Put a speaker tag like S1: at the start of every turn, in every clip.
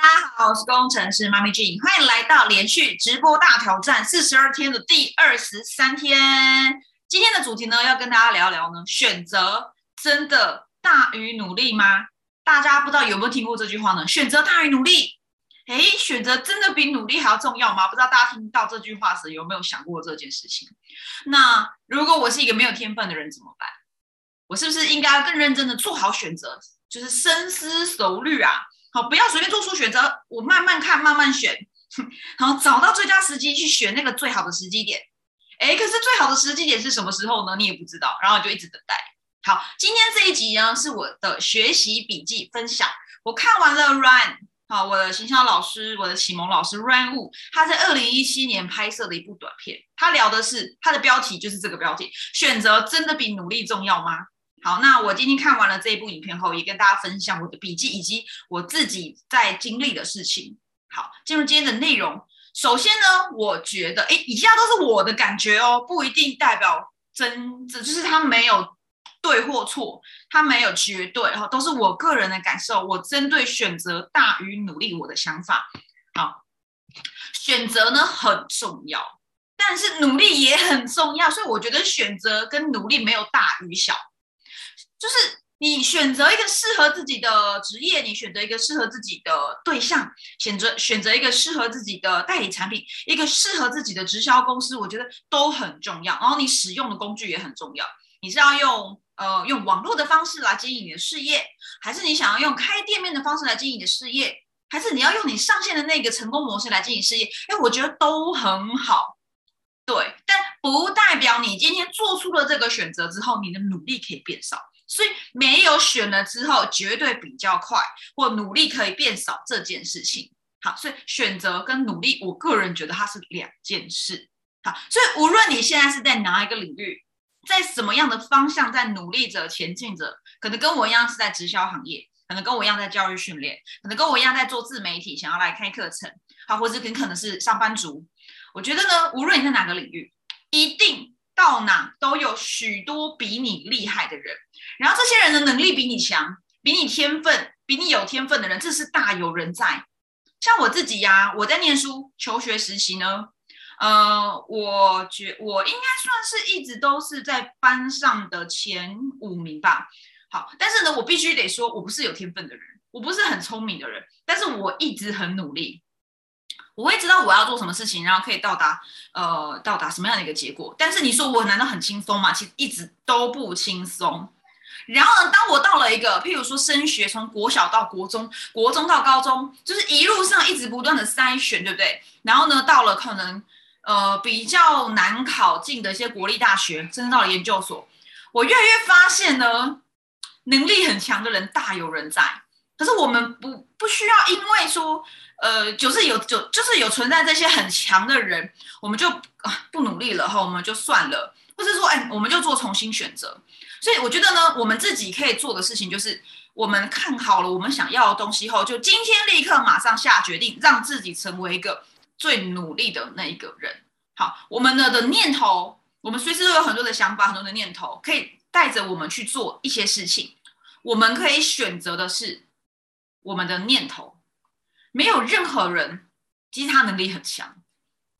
S1: 大家好，我是工程师妈咪 G，欢迎来到连续直播大挑战四十二天的第二十三天。今天的主题呢，要跟大家聊聊呢，选择真的大于努力吗？大家不知道有没有听过这句话呢？选择大于努力，诶，选择真的比努力还要重要吗？不知道大家听到这句话时有没有想过这件事情？那如果我是一个没有天分的人怎么办？我是不是应该更认真的做好选择，就是深思熟虑啊？好，不要随便做出选择，我慢慢看，慢慢选，然后找到最佳时机去选那个最好的时机点。哎，可是最好的时机点是什么时候呢？你也不知道，然后就一直等待。好，今天这一集呢是我的学习笔记分享。我看完了 Run，好，我的形象老师，我的启蒙老师 Run Wu，他在二零一七年拍摄的一部短片，他聊的是他的标题就是这个标题：选择真的比努力重要吗？好，那我今天看完了这一部影片后，也跟大家分享我的笔记以及我自己在经历的事情。好，进入今天的内容。首先呢，我觉得，哎，以下都是我的感觉哦，不一定代表真，这就是他没有对或错，他没有绝对，哈都是我个人的感受。我针对选择大于努力我的想法。好，选择呢很重要，但是努力也很重要，所以我觉得选择跟努力没有大与小。就是你选择一个适合自己的职业，你选择一个适合自己的对象，选择选择一个适合自己的代理产品，一个适合自己的直销公司，我觉得都很重要。然后你使用的工具也很重要。你是要用呃用网络的方式来经营你的事业，还是你想要用开店面的方式来经营你的事业，还是你要用你上线的那个成功模式来经营事业？哎，我觉得都很好。对，但不代表你今天做出了这个选择之后，你的努力可以变少。所以没有选了之后，绝对比较快，或努力可以变少这件事情。好，所以选择跟努力，我个人觉得它是两件事。好，所以无论你现在是在哪一个领域，在什么样的方向在努力着前进着，可能跟我一样是在直销行业，可能跟我一样在教育训练，可能跟我一样在做自媒体，想要来开课程，好，或者很可能是上班族。我觉得呢，无论你在哪个领域，一定。到哪都有许多比你厉害的人，然后这些人的能力比你强，比你天分，比你有天分的人，这是大有人在。像我自己呀，我在念书求学实习呢，呃，我觉我应该算是一直都是在班上的前五名吧。好，但是呢，我必须得说，我不是有天分的人，我不是很聪明的人，但是我一直很努力。我会知道我要做什么事情，然后可以到达呃到达什么样的一个结果。但是你说我难道很轻松吗？其实一直都不轻松。然后呢，当我到了一个，譬如说升学，从国小到国中，国中到高中，就是一路上一直不断的筛选，对不对？然后呢，到了可能呃比较难考进的一些国立大学，甚至到了研究所，我越来越发现呢，能力很强的人大有人在。可是我们不不需要因为说。呃，就是有就就是有存在这些很强的人，我们就不努力了哈，我们就算了，或者说哎，我们就做重新选择。所以我觉得呢，我们自己可以做的事情就是，我们看好了我们想要的东西后，就今天立刻马上下决定，让自己成为一个最努力的那一个人。好，我们的的念头，我们随时都有很多的想法，很多的念头，可以带着我们去做一些事情。我们可以选择的是我们的念头。没有任何人，其实他能力很强，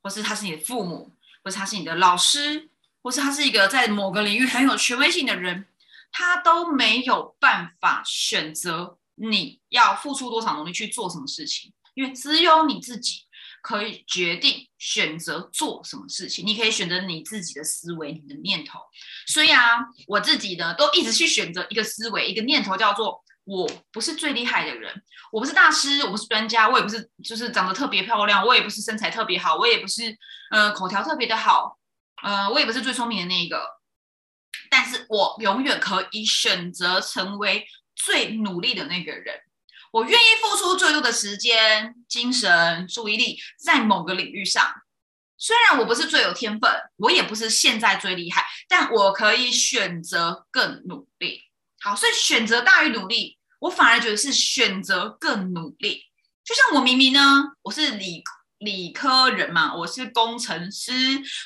S1: 或是他是你的父母，或是他是你的老师，或是他是一个在某个领域很有权威性的人，他都没有办法选择你要付出多少努力去做什么事情，因为只有你自己可以决定选择做什么事情，你可以选择你自己的思维，你的念头。所以啊，我自己呢，都一直去选择一个思维，一个念头，叫做。我不是最厉害的人，我不是大师，我不是专家，我也不是就是长得特别漂亮，我也不是身材特别好，我也不是呃口条特别的好，呃，我也不是最聪明的那一个，但是我永远可以选择成为最努力的那个人，我愿意付出最多的时间、精神、注意力在某个领域上。虽然我不是最有天分，我也不是现在最厉害，但我可以选择更努力。好，所以选择大于努力。我反而觉得是选择更努力，就像我明明呢，我是理理科人嘛，我是工程师，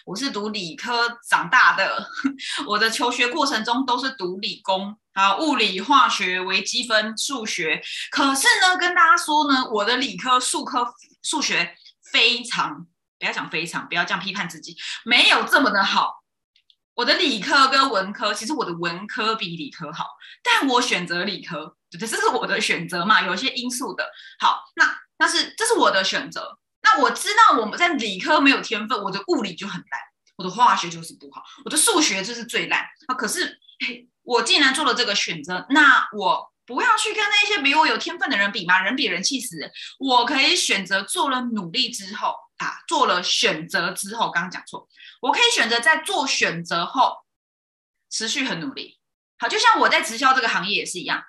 S1: 我是读理科长大的，我的求学过程中都是读理工，啊，物理、化学、微积分、数学。可是呢，跟大家说呢，我的理科、数科、数学非常，不要讲非常，不要这样批判自己，没有这么的好。我的理科跟文科，其实我的文科比理科好，但我选择理科，对对，这是我的选择嘛，有一些因素的。好，那那是这是我的选择。那我知道我们在理科没有天分，我的物理就很烂，我的化学就是不好，我的数学就是最烂啊。可是我既然做了这个选择，那我不要去跟那些比我有天分的人比吗？人比人气死人。我可以选择做了努力之后啊，做了选择之后，刚刚讲错，我可以选择在做选择后持续很努力。好，就像我在直销这个行业也是一样，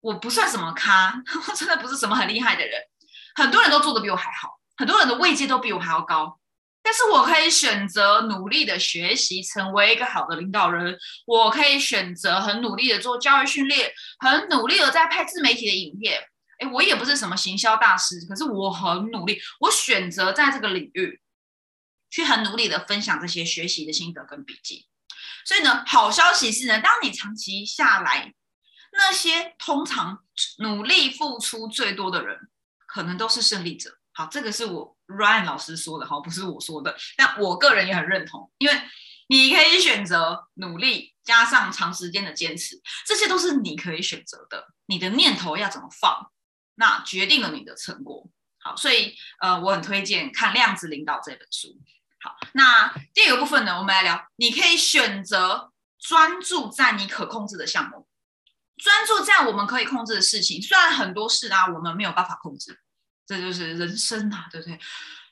S1: 我不算什么咖，我真的不是什么很厉害的人，很多人都做的比我还好。很多人的位阶都比我还要高，但是我可以选择努力的学习，成为一个好的领导人。我可以选择很努力的做教育训练，很努力的在拍自媒体的影片。哎，我也不是什么行销大师，可是我很努力。我选择在这个领域去很努力的分享这些学习的心得跟笔记。所以呢，好消息是呢，当你长期下来，那些通常努力付出最多的人，可能都是胜利者。好，这个是我 Ryan 老师说的，哈，不是我说的。但我个人也很认同，因为你可以选择努力加上长时间的坚持，这些都是你可以选择的。你的念头要怎么放，那决定了你的成果。好，所以呃，我很推荐看《量子领导》这本书。好，那第二个部分呢，我们来聊，你可以选择专注在你可控制的项目，专注在我们可以控制的事情。虽然很多事啊，我们没有办法控制。这就是人生啊，对不对？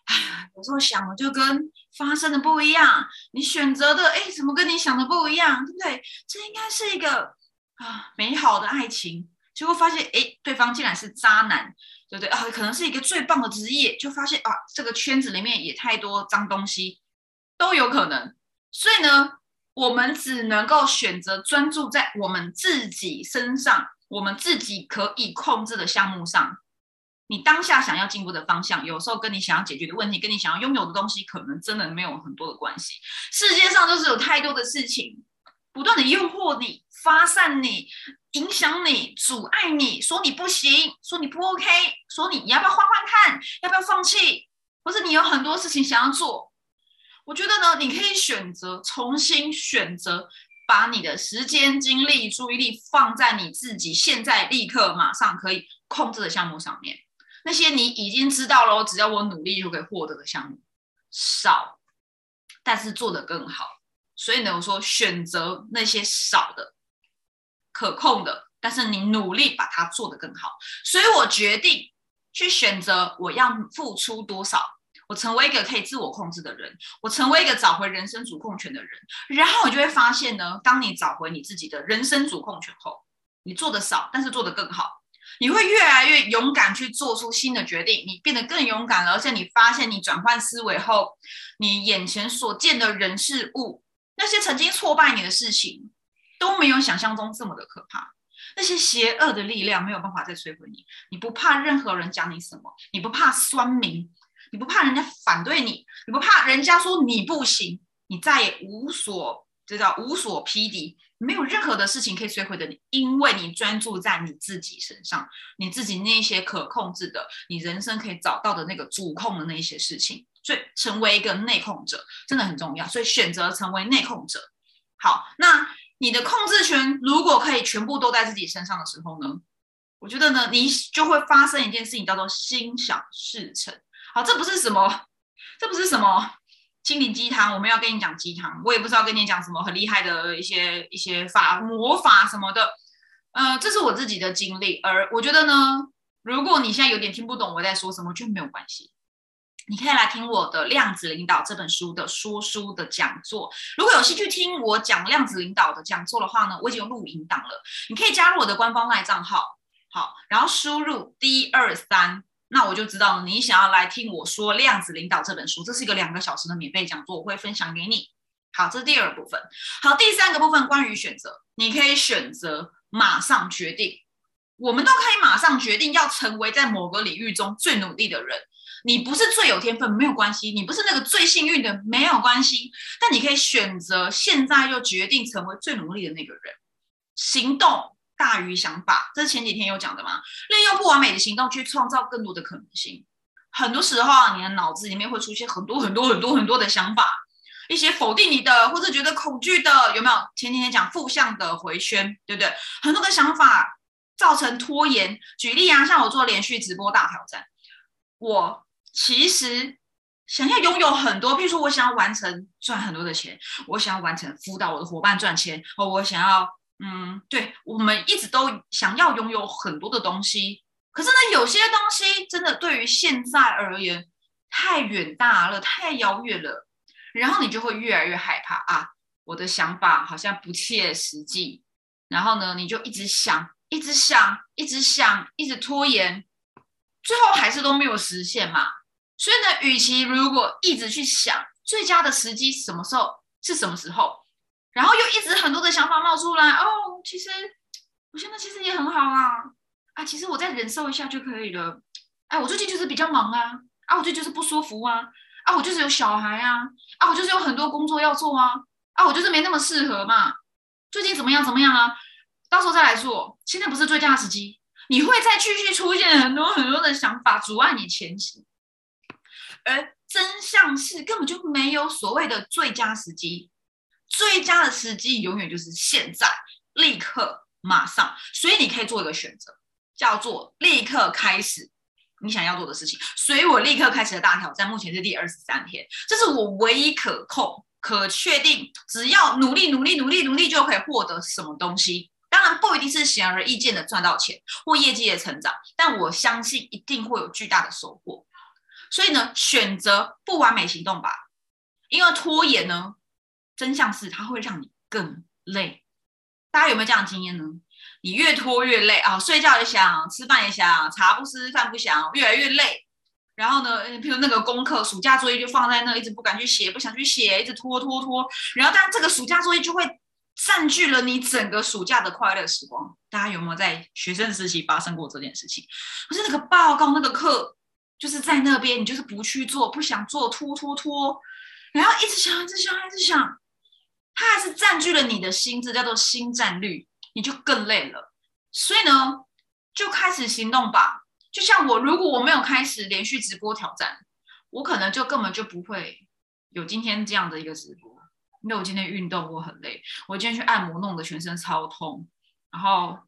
S1: 哎，有时候想的就跟发生的不一样，你选择的哎，怎么跟你想的不一样，对不对？这应该是一个啊美好的爱情，结果发现哎，对方竟然是渣男，对不对啊？可能是一个最棒的职业，就发现啊，这个圈子里面也太多脏东西，都有可能。所以呢，我们只能够选择专注在我们自己身上，我们自己可以控制的项目上。你当下想要进步的方向，有时候跟你想要解决的问题，跟你想要拥有的东西，可能真的没有很多的关系。世界上就是有太多的事情，不断的诱惑你、发散你、影响你、阻碍你，说你不行，说你不 OK，说你你要不要换换看，要不要放弃，或者你有很多事情想要做。我觉得呢，你可以选择重新选择，把你的时间、精力、注意力放在你自己现在立刻马上可以控制的项目上面。那些你已经知道了，只要我努力就可以获得的项目少，但是做得更好。所以呢，我说选择那些少的、可控的，但是你努力把它做得更好。所以我决定去选择我要付出多少，我成为一个可以自我控制的人，我成为一个找回人生主控权的人。然后我就会发现呢，当你找回你自己的人生主控权后，你做的少，但是做得更好。你会越来越勇敢去做出新的决定，你变得更勇敢了，而且你发现你转换思维后，你眼前所见的人事物，那些曾经挫败你的事情，都没有想象中这么的可怕。那些邪恶的力量没有办法再摧毁你，你不怕任何人讲你什么，你不怕酸民，你不怕人家反对你，你不怕人家说你不行，你再也无所这叫无所匹敌。没有任何的事情可以摧毁的你，因为你专注在你自己身上，你自己那些可控制的，你人生可以找到的那个主控的那些事情，所以成为一个内控者真的很重要。所以选择成为内控者，好，那你的控制权如果可以全部都在自己身上的时候呢？我觉得呢，你就会发生一件事情，叫做心想事成。好，这不是什么，这不是什么。心灵鸡汤，我们要跟你讲鸡汤，我也不知道跟你讲什么很厉害的一些一些法魔法什么的，呃，这是我自己的经历，而我觉得呢，如果你现在有点听不懂我在说什么，就没有关系，你可以来听我的《量子领导》这本书的说书的讲座。如果有兴趣听我讲量子领导的讲座的话呢，我已经有录音档了，你可以加入我的官方赖账号，好，然后输入 D 二三。那我就知道你想要来听我说《量子领导》这本书，这是一个两个小时的免费讲座，我会分享给你。好，这是第二部分。好，第三个部分关于选择，你可以选择马上决定。我们都可以马上决定要成为在某个领域中最努力的人。你不是最有天分没有关系，你不是那个最幸运的没有关系，但你可以选择现在就决定成为最努力的那个人。行动大于想法，这是前几天有讲的嘛？利用不完美的行动去创造更多的可能性。很多时候啊，你的脑子里面会出现很多很多很多很多的想法，一些否定你的或者觉得恐惧的，有没有？前几天讲负向的回圈，对不对？很多的想法造成拖延。举例啊，像我做连续直播大挑战，我其实。想要拥有很多，譬如说，我想要完成赚很多的钱，我想要完成辅导我的伙伴赚钱，哦，我想要，嗯，对，我们一直都想要拥有很多的东西。可是呢，有些东西真的对于现在而言太远大了，太遥远了，然后你就会越来越害怕啊，我的想法好像不切实际，然后呢，你就一直想，一直想，一直想，一直拖延，最后还是都没有实现嘛。所以呢，与其如果一直去想最佳的时机什么时候是什么时候，很多的想法冒出来，哦，其实我现在其实也很好啊，啊，其实我再忍受一下就可以了，哎，我最近就是比较忙啊，啊，我最近就是不舒服啊，啊，我就是有小孩啊，啊，我就是有很多工作要做啊，啊，我就是没那么适合嘛，最近怎么样怎么样啊，到时候再来做，现在不是最佳的时机，你会再继续出现很多很多的想法阻碍你前行。而真相是根本就没有所谓的最佳时机，最佳的时机永远就是现在，立刻，马上。所以你可以做一个选择，叫做立刻开始你想要做的事情。所以我立刻开始的大挑战，目前是第二十三天，这是我唯一可控、可确定，只要努力、努力、努力、努力就可以获得什么东西。当然不一定是显而易见的赚到钱或业绩的成长，但我相信一定会有巨大的收获。所以呢，选择不完美行动吧，因为拖延呢，真相是它会让你更累。大家有没有这样的经验呢？你越拖越累啊，睡觉也想，吃饭也想，茶不思饭不想，越来越累。然后呢，譬如那个功课、暑假作业就放在那，一直不敢去写，不想去写，一直拖拖拖。然后，但这个暑假作业就会占据了你整个暑假的快乐时光。大家有没有在学生时期发生过这件事情？不是那个报告、那个课。就是在那边，你就是不去做，不想做，拖拖拖，然后一直想，一直想，一直想，它还是占据了你的心智，叫做心占率，你就更累了。所以呢，就开始行动吧。就像我，如果我没有开始连续直播挑战，我可能就根本就不会有今天这样的一个直播。因为我今天运动，我很累，我今天去按摩，弄得全身超痛。然后，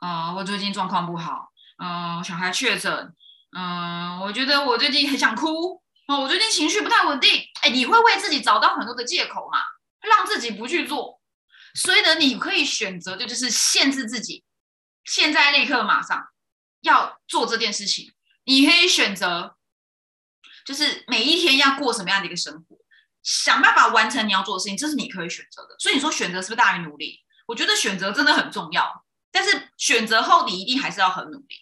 S1: 呃，我最近状况不好，呃，小孩确诊。嗯，我觉得我最近很想哭哦，我最近情绪不太稳定。哎，你会为自己找到很多的借口嘛，让自己不去做。所以呢，你可以选择的就是限制自己，现在立刻马上要做这件事情。你可以选择，就是每一天要过什么样的一个生活，想办法完成你要做的事情，这是你可以选择的。所以你说选择是不是大于努力？我觉得选择真的很重要，但是选择后你一定还是要很努力。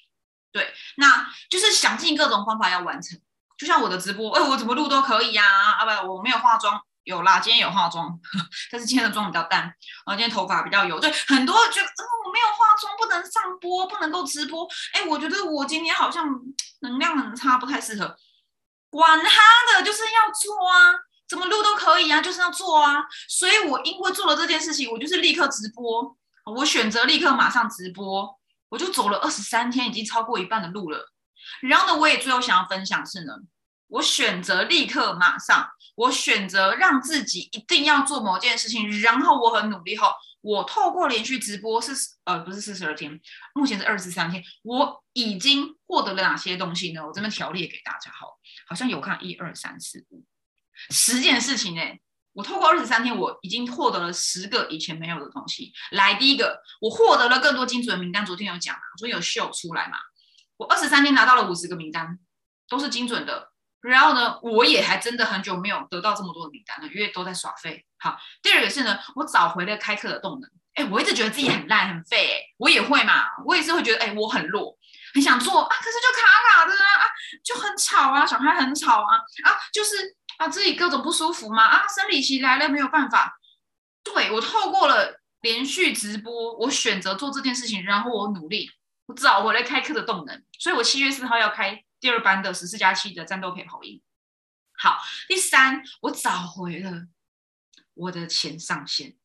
S1: 对，那就是想尽各种方法要完成，就像我的直播，哎，我怎么录都可以呀，啊不，我没有化妆，有啦，今天有化妆，但是今天的妆比较淡，然后今天头发比较油，对，很多觉得，嗯，我没有化妆，不能上播，不能够直播，哎，我觉得我今天好像能量很差，不太适合，管他的，就是要做啊，怎么录都可以啊，就是要做啊，所以我因为做了这件事情，我就是立刻直播，我选择立刻马上直播。我就走了二十三天，已经超过一半的路了。然后呢，我也最后想要分享是呢，我选择立刻马上，我选择让自己一定要做某件事情。然后我很努力后，我透过连续直播是呃不是四十二天，目前是二十三天，我已经获得了哪些东西呢？我这边条列给大家好，好像有看一二三四五十件事情呢。我透过二十三天，我已经获得了十个以前没有的东西。来，第一个，我获得了更多精准的名单。昨天有讲昨天有秀出来嘛？我二十三天拿到了五十个名单，都是精准的。然后呢，我也还真的很久没有得到这么多的名单了，因为都在耍废。好，第二个是呢，我找回了开课的动能。哎，我一直觉得自己很烂很废，哎，我也会嘛，我也是会觉得，哎，我很弱，很想做啊，可是就卡卡的啊，就很吵啊，小孩很吵啊，啊，就是。啊，自己各种不舒服嘛？啊，生理期来了没有办法。对我透过了连续直播，我选择做这件事情，然后我努力，我找回了开课的动能。所以我七月四号要开第二班的十四加七的战斗陪跑营。好，第三，我找回了我的前上限。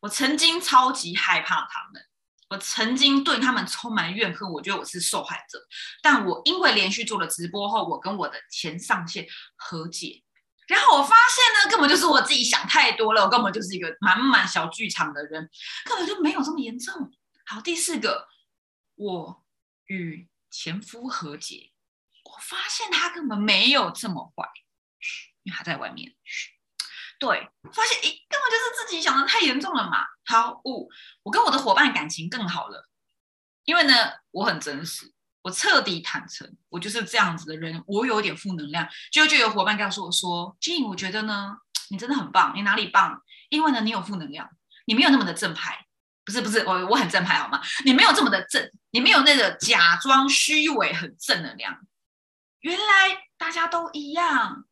S1: 我曾经超级害怕他们，我曾经对他们充满怨恨，我觉得我是受害者。但我因为连续做了直播后，我跟我的前上线和解，然后我发现呢，根本就是我自己想太多了，我根本就是一个满满小剧场的人，根本就没有这么严重。好，第四个，我与前夫和解，发现他根本没有这么坏，因为他在外面。对，发现诶，根本就是自己想的太严重了嘛。好，五，我跟我的伙伴感情更好了，因为呢，我很真实，我彻底坦诚，我就是这样子的人。我有点负能量，就就有伙伴告诉我说：“Jane，我觉得呢，你真的很棒，你哪里棒？因为呢，你有负能量，你没有那么的正派。不是不是，我我很正派好吗？你没有这么的正，你没有那个假装虚伪很正能量。原来大家都一样。”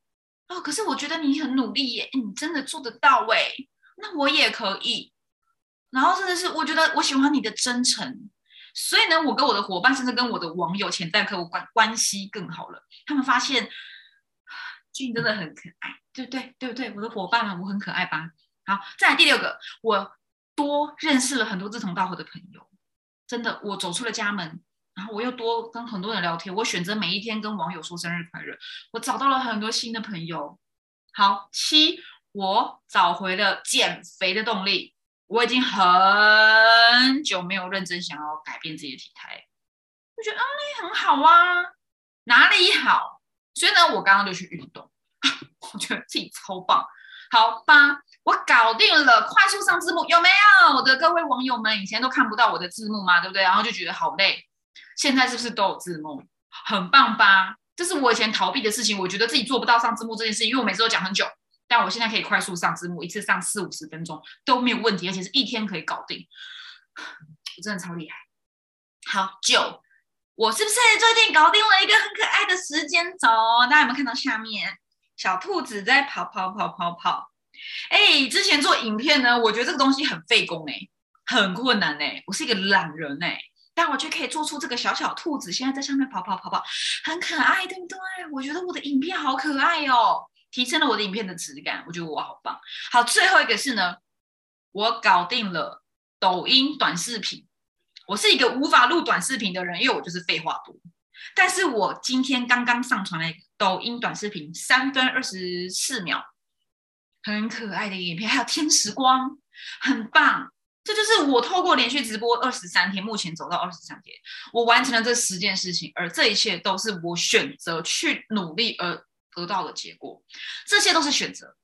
S1: 哦，可是我觉得你很努力耶，你真的做得到哎，那我也可以。然后真的是，我觉得我喜欢你的真诚，所以呢，我跟我的伙伴，甚至跟我的网友、潜在客户关关系更好了。他们发现俊真的很可爱，对不对？对不对？我的伙伴们，我很可爱吧？好，再来第六个，我多认识了很多志同道合的朋友，真的，我走出了家门。然后我又多跟很多人聊天，我选择每一天跟网友说生日快乐，我找到了很多新的朋友。好，七，我找回了减肥的动力。我已经很久没有认真想要改变自己的体态，我觉得嗯，你很好啊，哪里好？所以呢，我刚刚就去运动，我觉得自己超棒。好吧，我搞定了，快速上字幕有没有？我的各位网友们，以前都看不到我的字幕嘛？对不对？然后就觉得好累。现在是不是都有字幕？很棒吧？这是我以前逃避的事情，我觉得自己做不到上字幕这件事，因为我每次都讲很久。但我现在可以快速上字幕，一次上四五十分钟都没有问题，而且是一天可以搞定。我真的超厉害。好，九，我是不是最近搞定了一个很可爱的时间轴？大家有没有看到下面小兔子在跑跑跑跑跑？哎，之前做影片呢，我觉得这个东西很费工哎，很困难哎，我是一个懒人哎。但我就可以做出这个小小兔子，现在在上面跑跑跑跑，很可爱，对不对？我觉得我的影片好可爱哦，提升了我的影片的质感，我觉得我好棒。好，最后一个是呢，我搞定了抖音短视频。我是一个无法录短视频的人，因为我就是废话多。但是我今天刚刚上传了抖音短视频，三分二十四秒，很可爱的影片，还有天使光，很棒。这就是我透过连续直播二十三天，目前走到二十三天，我完成了这十件事情，而这一切都是我选择去努力而得到的结果。这些都是选择，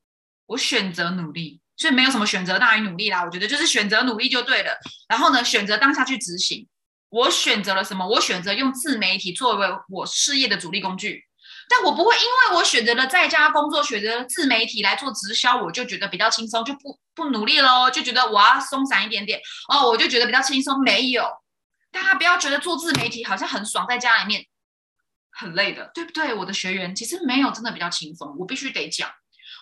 S1: 我选择努力，所以没有什么选择大于努力啦。我觉得就是选择努力就对了。然后呢，选择当下去执行。我选择了什么？我选择用自媒体作为我事业的主力工具。但我不会因为我选择了在家工作，选择自媒体来做直销，我就觉得比较轻松，就不不努力喽，就觉得我要松散一点点哦，我就觉得比较轻松。没有，大家不要觉得做自媒体好像很爽，在家里面很累的，对不对？我的学员其实没有真的比较轻松，我必须得讲，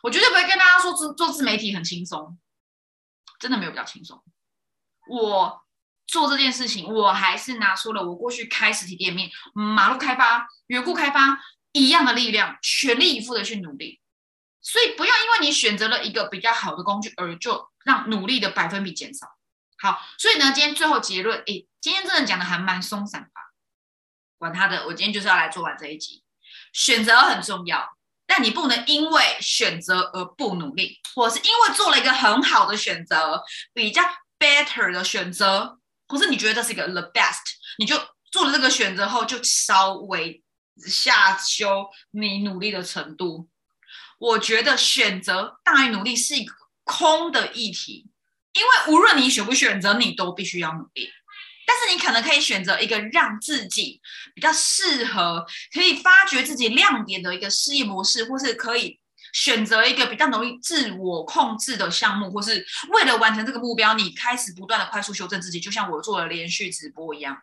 S1: 我绝对不会跟大家说做做自媒体很轻松，真的没有比较轻松。我做这件事情，我还是拿出了我过去开实体店面、马路开发、员工开发。一样的力量，全力以赴的去努力，所以不要因为你选择了一个比较好的工具，而就让努力的百分比减少。好，所以呢，今天最后结论，诶，今天真的讲的还蛮松散吧？管他的，我今天就是要来做完这一集。选择很重要，但你不能因为选择而不努力，或是因为做了一个很好的选择，比较 better 的选择，或是你觉得这是一个 the best，你就做了这个选择后就稍微。下修你努力的程度，我觉得选择大于努力是一个空的议题，因为无论你选不选择，你都必须要努力。但是你可能可以选择一个让自己比较适合、可以发掘自己亮点的一个事业模式，或是可以选择一个比较容易自我控制的项目，或是为了完成这个目标，你开始不断的快速修正自己，就像我做了连续直播一样。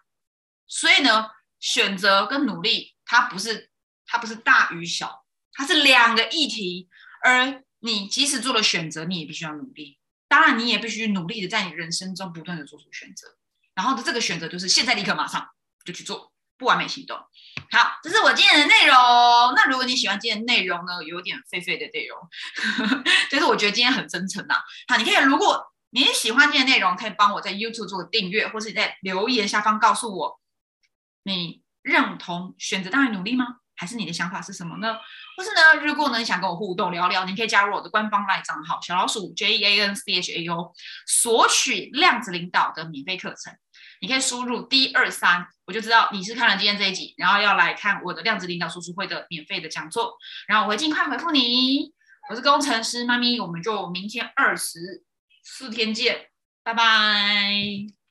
S1: 所以呢，选择跟努力。它不是，它不是大与小，它是两个议题。而你即使做了选择，你也必须要努力。当然，你也必须努力的在你人生中不断的做出选择。然后的这个选择就是现在立刻马上就去做，不完美行动。好，这是我今天的内容。那如果你喜欢今天的内容呢，有点废废的内容，就是我觉得今天很真诚呐。好，你可以如果你喜欢今天的内容，可以帮我在 YouTube 做个订阅，或是你在留言下方告诉我，你认同选择大于努力吗？还是你的想法是什么呢？或是呢，如果呢你想跟我互动聊聊，你可以加入我的官方 LINE 账号小老鼠 J E A N C H A O，索取量子领导的免费课程。你可以输入 D 二三，我就知道你是看了今天这一集，然后要来看我的量子领导输出会的免费的讲座，然后我会尽快回复你。我是工程师妈咪，我们就明天二十四天见，拜拜。